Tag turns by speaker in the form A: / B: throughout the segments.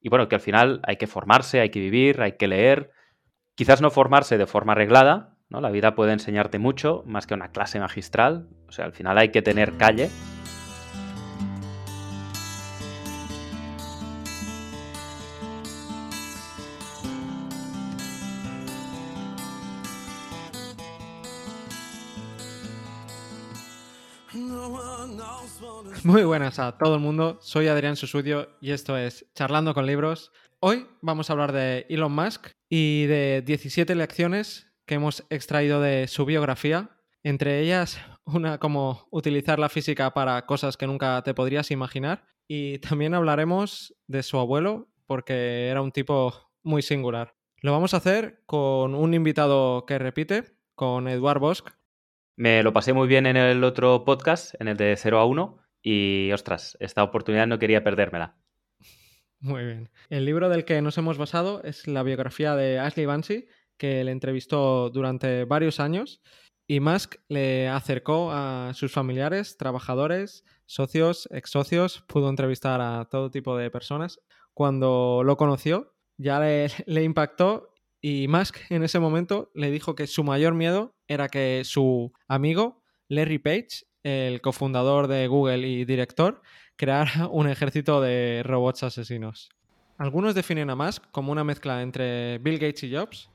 A: y bueno, que al final hay que formarse, hay que vivir, hay que leer. Quizás no formarse de forma arreglada, ¿no? La vida puede enseñarte mucho, más que una clase magistral. O sea, al final hay que tener calle.
B: Muy buenas a todo el mundo, soy Adrián Susudio y esto es Charlando con Libros. Hoy vamos a hablar de Elon Musk y de 17 lecciones que hemos extraído de su biografía, entre ellas una como utilizar la física para cosas que nunca te podrías imaginar y también hablaremos de su abuelo porque era un tipo muy singular. Lo vamos a hacer con un invitado que repite, con Eduard Bosch.
A: Me lo pasé muy bien en el otro podcast, en el de 0 a 1, y ostras, esta oportunidad no quería perdérmela.
B: Muy bien. El libro del que nos hemos basado es la biografía de Ashley Bansi, que le entrevistó durante varios años y Musk le acercó a sus familiares, trabajadores, socios, ex socios, pudo entrevistar a todo tipo de personas. Cuando lo conoció, ya le, le impactó y Musk en ese momento le dijo que su mayor miedo era que su amigo Larry Page el cofundador de Google y director, crear un ejército de robots asesinos. Algunos definen a Musk como una mezcla entre Bill Gates y Jobs,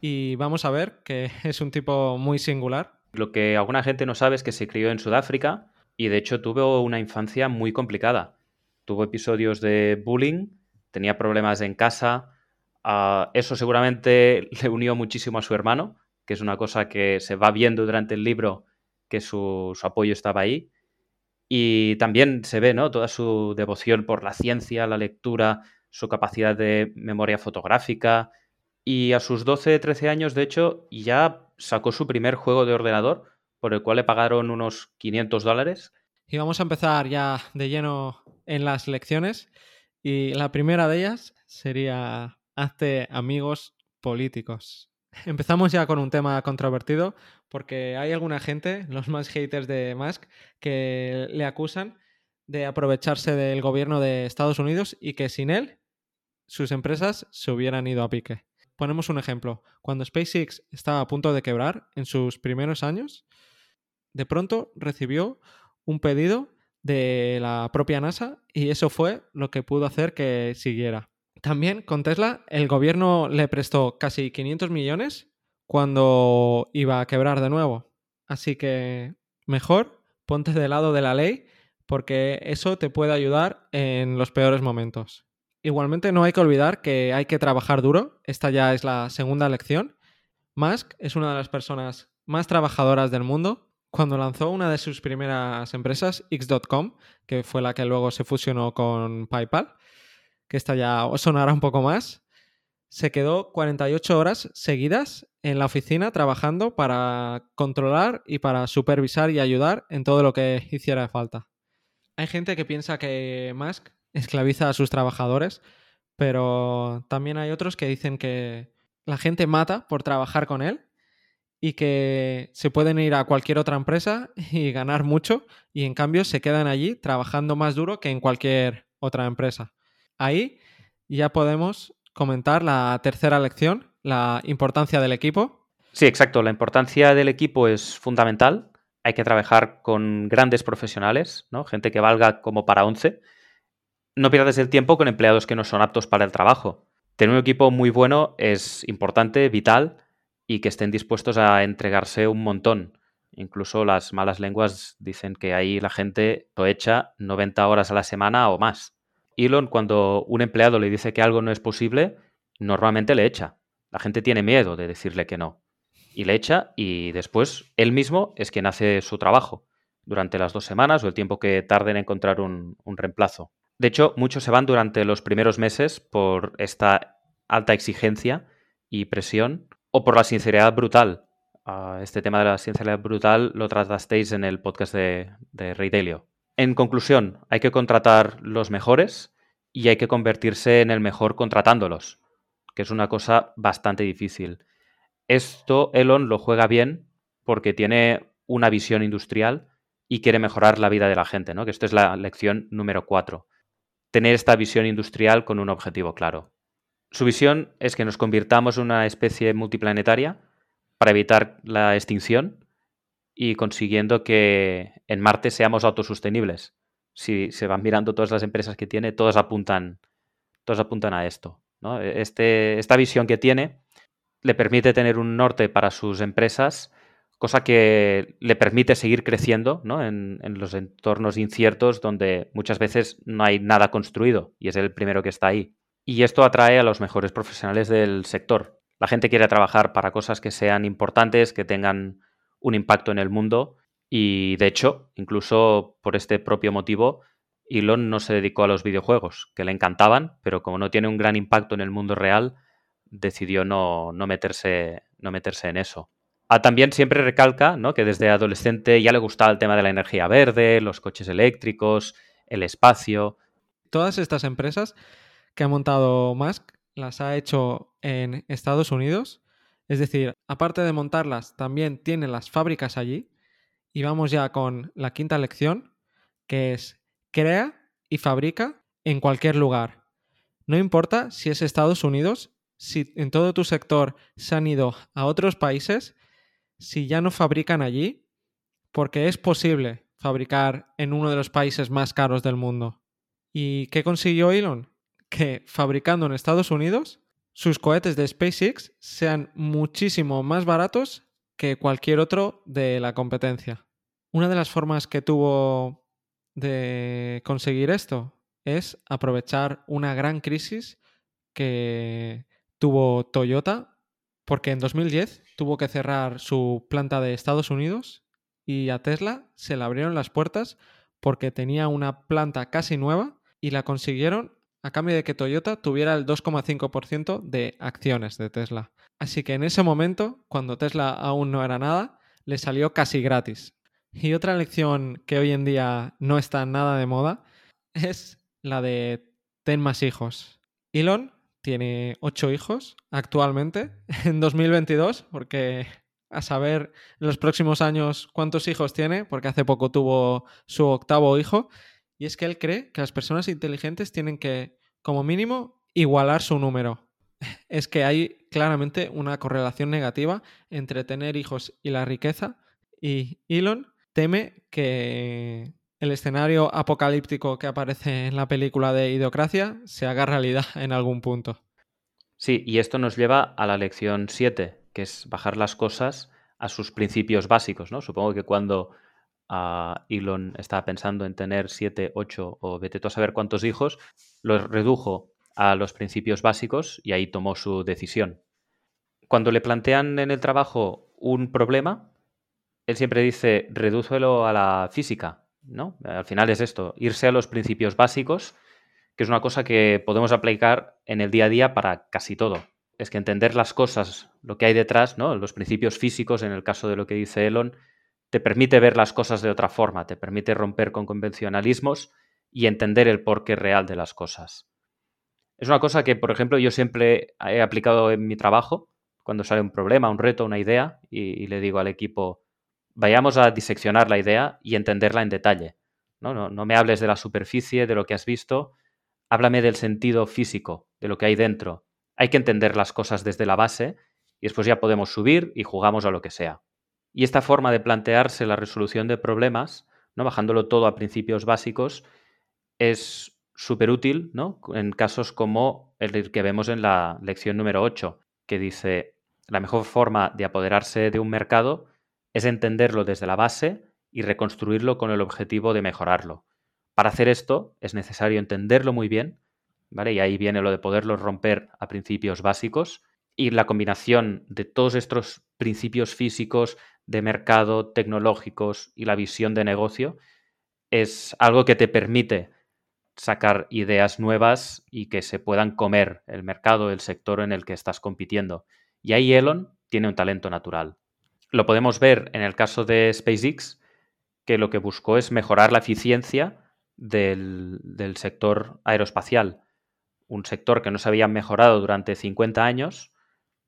B: y vamos a ver que es un tipo muy singular.
A: Lo que alguna gente no sabe es que se crió en Sudáfrica y de hecho tuvo una infancia muy complicada. Tuvo episodios de bullying, tenía problemas en casa, uh, eso seguramente le unió muchísimo a su hermano, que es una cosa que se va viendo durante el libro que su, apoyo estaba ahí. Y también se ve, ¿no? Toda su devoción por la ciencia, la lectura, su capacidad de memoria fotográfica. Y a sus 12, 13 años, de hecho, ya sacó su primer juego de ordenador, por el cual le pagaron unos 500 dólares.
B: Y vamos a empezar ya de lleno en las lecciones. Y la primera de ellas sería, hazte amigos políticos. Empezamos ya con un tema controvertido porque hay alguna gente, los más haters de Musk, que le acusan de aprovecharse del gobierno de Estados Unidos y que sin él sus empresas se hubieran ido a pique. Ponemos un ejemplo. Cuando SpaceX estaba a punto de quebrar en sus primeros años, de pronto recibió un pedido de la propia NASA y eso fue lo que pudo hacer que siguiera. También con Tesla, el gobierno le prestó casi 500 millones cuando iba a quebrar de nuevo. Así que mejor ponte del lado de la ley porque eso te puede ayudar en los peores momentos. Igualmente no hay que olvidar que hay que trabajar duro. Esta ya es la segunda lección. Musk es una de las personas más trabajadoras del mundo. Cuando lanzó una de sus primeras empresas, X.com, que fue la que luego se fusionó con PayPal, que esta ya sonará un poco más, se quedó 48 horas seguidas en la oficina trabajando para controlar y para supervisar y ayudar en todo lo que hiciera falta. Hay gente que piensa que Musk esclaviza a sus trabajadores, pero también hay otros que dicen que la gente mata por trabajar con él y que se pueden ir a cualquier otra empresa y ganar mucho y en cambio se quedan allí trabajando más duro que en cualquier otra empresa. Ahí ya podemos comentar la tercera lección, la importancia del equipo.
A: Sí, exacto. La importancia del equipo es fundamental. Hay que trabajar con grandes profesionales, ¿no? Gente que valga como para 11. No pierdas el tiempo con empleados que no son aptos para el trabajo. Tener un equipo muy bueno es importante, vital y que estén dispuestos a entregarse un montón. Incluso las malas lenguas dicen que ahí la gente lo echa 90 horas a la semana o más. Elon, cuando un empleado le dice que algo no es posible, normalmente le echa. La gente tiene miedo de decirle que no. Y le echa y después él mismo es quien hace su trabajo durante las dos semanas o el tiempo que tarde en encontrar un, reemplazo. De hecho, muchos se van durante los primeros meses por esta alta exigencia y presión o por la sinceridad brutal. Ah, este tema de la sinceridad brutal lo tratasteis en el podcast de, de Delio. En conclusión, hay que contratar los mejores y hay que convertirse en el mejor contratándolos, que es una cosa bastante difícil. Esto Elon lo juega bien porque tiene una visión industrial y quiere mejorar la vida de la gente, ¿no? Que esto es la lección número cuatro. tener esta visión industrial con un objetivo claro. Su visión es que nos convirtamos en una especie multiplanetaria para evitar la extinción y consiguiendo que en Marte seamos autosostenibles. Si se van mirando todas las empresas que tiene, todas apuntan, todas apuntan a esto. Este, esta visión que tiene le permite tener un norte para sus empresas, cosa que le permite seguir creciendo en, en, los entornos inciertos donde muchas veces no hay nada construido y es el primero que está ahí. Y esto atrae a los mejores profesionales del sector. La gente quiere trabajar para cosas que sean importantes, que tengan un impacto en el mundo y de hecho, incluso por este propio motivo, Elon no se dedicó a los videojuegos, que le encantaban, pero como no tiene un gran impacto en el mundo real, decidió no, meterse, no meterse en eso. Ah, también siempre recalca ¿no? que desde adolescente ya le gustaba el tema de la energía verde, los coches eléctricos, el espacio.
B: Todas estas empresas que ha montado Musk las ha hecho en Estados Unidos. Es decir, aparte de montarlas, también tiene las fábricas allí. Y vamos ya con la quinta lección, que es crea y fabrica en cualquier lugar. No importa si es Estados Unidos, si en todo tu sector se han ido a otros países, si ya no fabrican allí, porque es posible fabricar en uno de los países más caros del mundo. ¿Y qué consiguió Elon? Que fabricando en Estados Unidos, sus cohetes de SpaceX sean muchísimo más baratos que cualquier otro de la competencia. Una de las formas que tuvo de conseguir esto es aprovechar una gran crisis que tuvo Toyota porque en 2010 tuvo que cerrar su planta de Estados Unidos y a Tesla se le abrieron las puertas porque tenía una planta casi nueva y la consiguieron a cambio de que Toyota tuviera el 2,5% de acciones de Tesla. Así que en ese momento, cuando Tesla aún no era nada, le salió casi gratis. Y otra lección que hoy en día no está nada de moda es la de ten más hijos. Elon tiene ocho hijos actualmente, en 2022, porque a saber en los próximos años cuántos hijos tiene, porque hace poco tuvo su octavo hijo, y es que él cree que las personas inteligentes tienen que, como mínimo, igualar su número. Es que hay claramente una correlación negativa entre tener hijos y la riqueza, y Elon teme que el escenario apocalíptico que aparece en la película de Idiocracia se haga realidad en algún punto.
A: Sí, y esto nos lleva a la lección 7, que es bajar las cosas a sus principios básicos, ¿no? Supongo que cuando Elon estaba pensando en tener 7, 8 o vete tú a saber cuántos hijos, los redujo a los principios básicos y ahí tomó su decisión. Cuando le plantean en el trabajo un problema, él siempre dice, redúcelo a la física, ¿no? Al final es esto, irse a los principios básicos, que es una cosa que podemos aplicar en el día a día para casi todo. Es que entender las cosas, lo que hay detrás, ¿no? Los principios físicos, en el caso de lo que dice Elon, te permite ver las cosas de otra forma, te permite romper con convencionalismos y entender el porqué real de las cosas. Es una cosa que, por ejemplo, yo siempre he aplicado en mi trabajo, cuando sale un problema, un reto, una idea, y, le digo al equipo, vayamos a diseccionar la idea y entenderla en detalle. ¿no? No, no me hables de la superficie, de lo que has visto, háblame del sentido físico, de lo que hay dentro. Hay que entender las cosas desde la base y después ya podemos subir y jugamos a lo que sea. Y esta forma de plantearse la resolución de problemas, ¿no? bajándolo todo a principios básicos, es súper útil ¿no? en casos como el que vemos en la lección número 8, que dice, la mejor forma de apoderarse de un mercado es entenderlo desde la base y reconstruirlo con el objetivo de mejorarlo. Para hacer esto es necesario entenderlo muy bien, ¿vale? Y ahí viene lo de poderlo romper a principios básicos y la combinación de todos estos principios físicos, de mercado, tecnológicos y la visión de negocio es algo que te permite sacar ideas nuevas y que se puedan comer el mercado, el sector en el que estás compitiendo. Y ahí Elon tiene un talento natural. Lo podemos ver en el caso de SpaceX, que lo que buscó es mejorar la eficiencia del, sector aeroespacial. Un sector que no se había mejorado durante 50 años.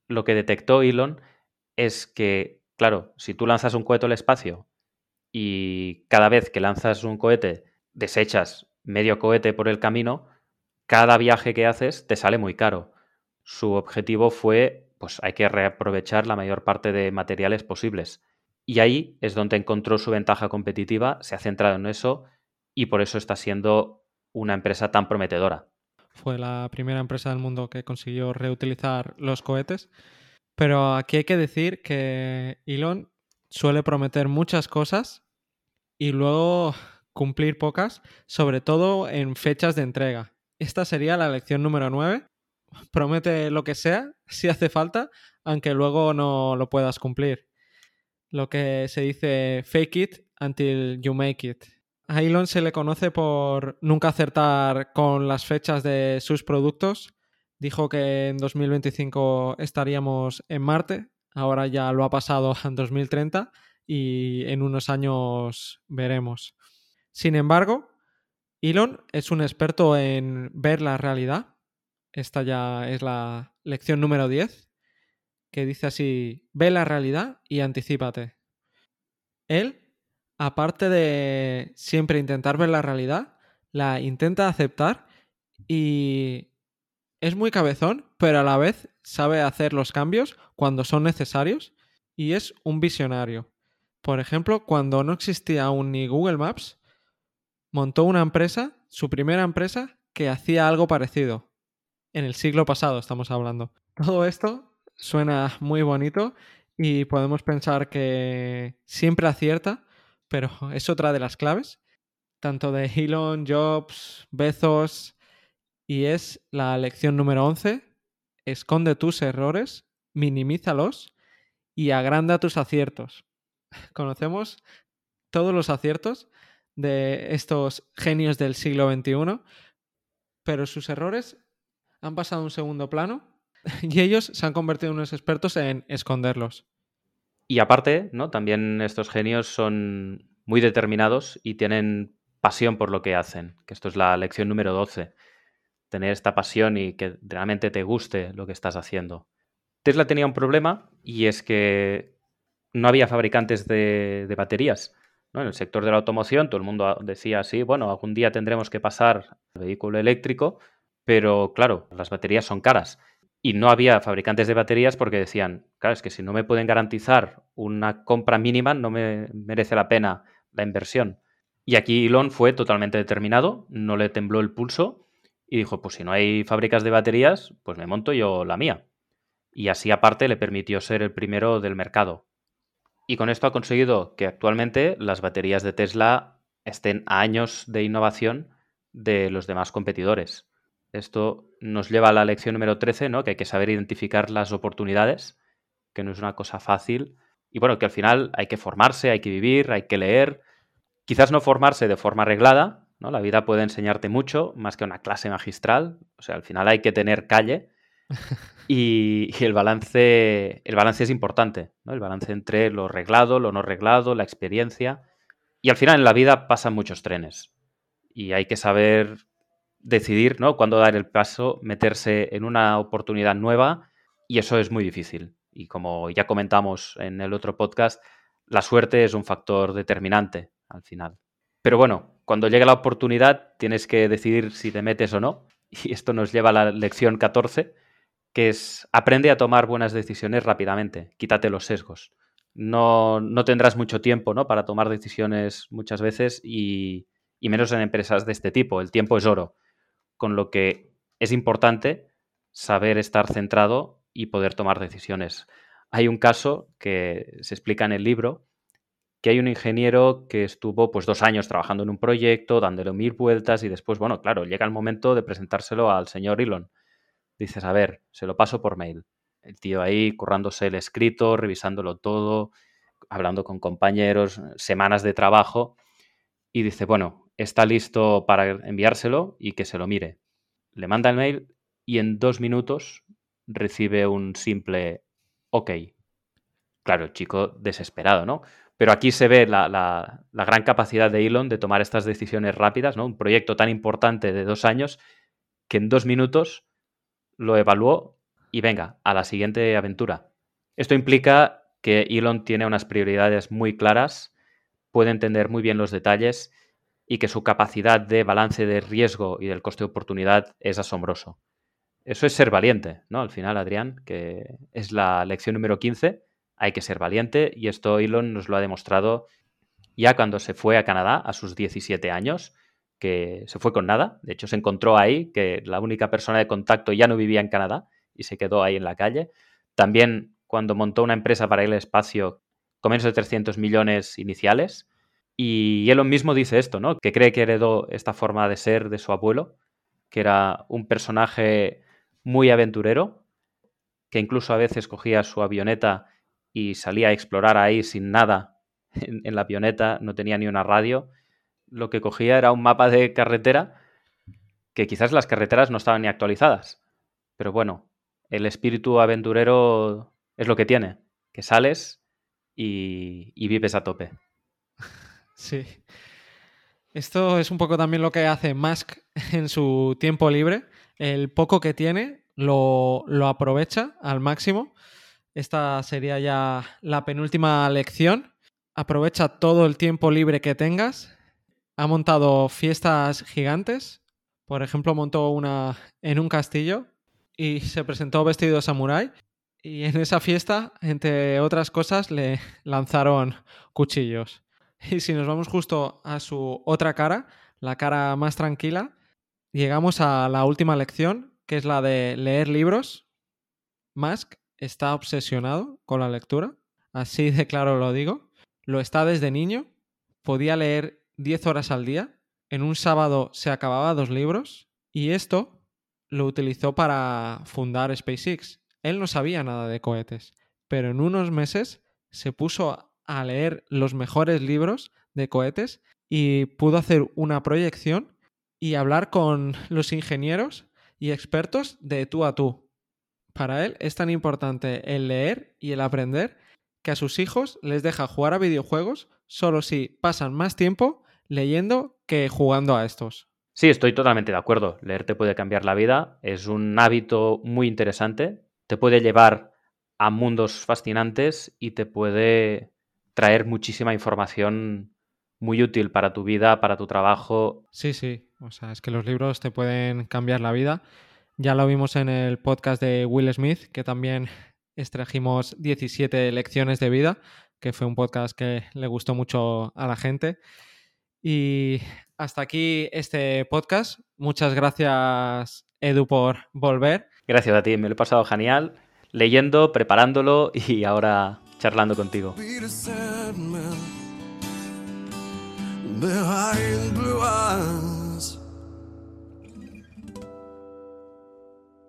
A: Lo que detectó Elon es que, claro, si tú lanzas un cohete al espacio y cada vez que lanzas un cohete desechas medio cohete por el camino, cada viaje que haces te sale muy caro. Su objetivo fue, pues hay que reaprovechar la mayor parte de materiales posibles. Y ahí es donde encontró su ventaja competitiva, se ha centrado en eso y por eso está siendo una empresa tan prometedora.
B: Fue la primera empresa del mundo que consiguió reutilizar los cohetes. Pero aquí hay que decir que Elon suele prometer muchas cosas y luego cumplir pocas, sobre todo en fechas de entrega. Esta sería la lección número 9. Promete lo que sea, si hace falta, aunque luego no lo puedas cumplir. Lo que se dice fake it until you make it. A Elon se le conoce por nunca acertar con las fechas de sus productos. Dijo que en 2025 estaríamos en Marte, ahora ya lo ha pasado en 2030 y en unos años veremos. Sin embargo, Elon es un experto en ver la realidad. Esta ya es la lección número 10, que dice así, ve la realidad y anticípate. Él aparte de siempre intentar ver la realidad, la intenta aceptar y es muy cabezón, pero a la vez sabe hacer los cambios cuando son necesarios y es un visionario. Por ejemplo, cuando no existía aún ni Google Maps, montó una empresa, su primera empresa, que hacía algo parecido. En el siglo pasado estamos hablando. Todo esto suena muy bonito y podemos pensar que siempre acierta, pero es otra de las claves, tanto de Elon, Jobs, Bezos, y es la lección número 11, esconde tus errores, minimízalos y agranda tus aciertos. Conocemos todos los aciertos de estos genios del siglo XXI, pero sus errores han pasado a un segundo plano y ellos se han convertido en unos expertos en esconderlos.
A: Y aparte, ¿no? También estos genios son muy determinados y tienen pasión por lo que hacen, que esto es la lección número 12. Tener esta pasión y que realmente te guste lo que estás haciendo. Tesla tenía un problema y es que no había fabricantes de, baterías. En el sector de la automoción todo el mundo decía así, bueno, algún día tendremos que pasar al vehículo eléctrico, pero claro, las baterías son caras y no había fabricantes de baterías porque decían, claro, es que si no me pueden garantizar una compra mínima, no me merece la pena la inversión. Y aquí Elon fue totalmente determinado, no le tembló el pulso y dijo, pues si no hay fábricas de baterías, pues me monto yo la mía. Y así aparte le permitió ser el primero del mercado. Y con esto ha conseguido que actualmente las baterías de Tesla estén a años de innovación de los demás competidores. Esto nos lleva a la lección número 13, ¿no? que hay que saber identificar las oportunidades, que no es una cosa fácil. Y bueno, que al final hay que formarse, hay que vivir, hay que leer. Quizás no formarse de forma arreglada, ¿no? La vida puede enseñarte mucho, más que una clase magistral. O sea, al final hay que tener calle. Y, el balance. El balance es importante, ¿no? El balance entre lo reglado, lo no reglado, la experiencia. Y al final en la vida pasan muchos trenes. Y hay que saber decidir ¿no? cuándo dar el paso, meterse en una oportunidad nueva y eso es muy difícil. Y como ya comentamos en el otro podcast, la suerte es un factor determinante al final. Pero bueno, cuando llega la oportunidad tienes que decidir si te metes o no. Y esto nos lleva a la lección 14, que es aprende a tomar buenas decisiones rápidamente, quítate los sesgos. No, no tendrás mucho tiempo ¿no? para tomar decisiones muchas veces y, y menos en empresas de este tipo. El tiempo es oro con lo que es importante saber estar centrado y poder tomar decisiones. Hay un caso que se explica en el libro, que hay un ingeniero que estuvo pues dos años trabajando en un proyecto, dándole mil vueltas y después, bueno, claro, llega el momento de presentárselo al señor Elon. Dices, a ver, se lo paso por mail. El tío ahí currándose el escrito, revisándolo todo, hablando con compañeros, semanas de trabajo y dice, bueno, está listo para enviárselo y que se lo mire. Le manda el mail y en dos minutos recibe un simple OK. Claro, chico desesperado, ¿no? Pero aquí se ve la, gran capacidad de Elon de tomar estas decisiones rápidas, ¿no? Un proyecto tan importante de dos años que en dos minutos lo evaluó y venga, a la siguiente aventura. Esto implica que Elon tiene unas prioridades muy claras, puede entender muy bien los detalles y que su capacidad de balance de riesgo y del coste de oportunidad es asombroso. Eso es ser valiente, ¿no? Al final, Adrián, que es la lección número 15, hay que ser valiente y esto Elon nos lo ha demostrado ya cuando se fue a Canadá a sus 17 años, que se fue con nada, de hecho se encontró ahí que la única persona de contacto ya no vivía en Canadá y se quedó ahí en la calle. También cuando montó una empresa para al espacio con menos de 300 millones iniciales, y Elon mismo dice esto, ¿no? Que cree que heredó esta forma de ser de su abuelo, que era un personaje muy aventurero, que incluso a veces cogía su avioneta y salía a explorar ahí sin nada en, la avioneta, no tenía ni una radio. Lo que cogía era un mapa de carretera, que quizás las carreteras no estaban ni actualizadas. Pero bueno, el espíritu aventurero es lo que tiene, que sales y vives a tope.
B: Sí. Esto es un poco también lo que hace Musk en su tiempo libre. El poco que tiene lo, aprovecha al máximo. Esta sería ya la penúltima lección. Aprovecha todo el tiempo libre que tengas. Ha montado fiestas gigantes. Por ejemplo, montó una en un castillo y se presentó vestido de samurái. Y en esa fiesta, entre otras cosas, le lanzaron cuchillos. Y si nos vamos justo a su otra cara, la cara más tranquila, llegamos a la última lección, que es la de leer libros. Musk está obsesionado con la lectura, así de claro lo digo. Lo está desde niño, podía leer 10 horas al día, en un sábado se acababa dos libros y esto lo utilizó para fundar SpaceX. Él no sabía nada de cohetes, pero en unos meses se puso a leer los mejores libros de cohetes y pudo hacer una proyección y hablar con los ingenieros y expertos de tú a tú. Para él es tan importante el leer y el aprender que a sus hijos les deja jugar a videojuegos solo si pasan más tiempo leyendo que jugando a estos.
A: Sí, estoy totalmente de acuerdo. Leer te puede cambiar la vida, es un hábito muy interesante, te puede llevar a mundos fascinantes y te puede traer muchísima información muy útil para tu vida, para tu trabajo.
B: Sí, sí, o sea, es que los libros te pueden cambiar la vida. Ya lo vimos en el podcast de Will Smith, que también extrajimos 17 lecciones de vida, que fue un podcast que le gustó mucho a la gente. Y hasta aquí este podcast. Muchas gracias, Edu, por volver.
A: Gracias a ti, me lo he pasado genial, leyendo, preparándolo y ahora charlando contigo.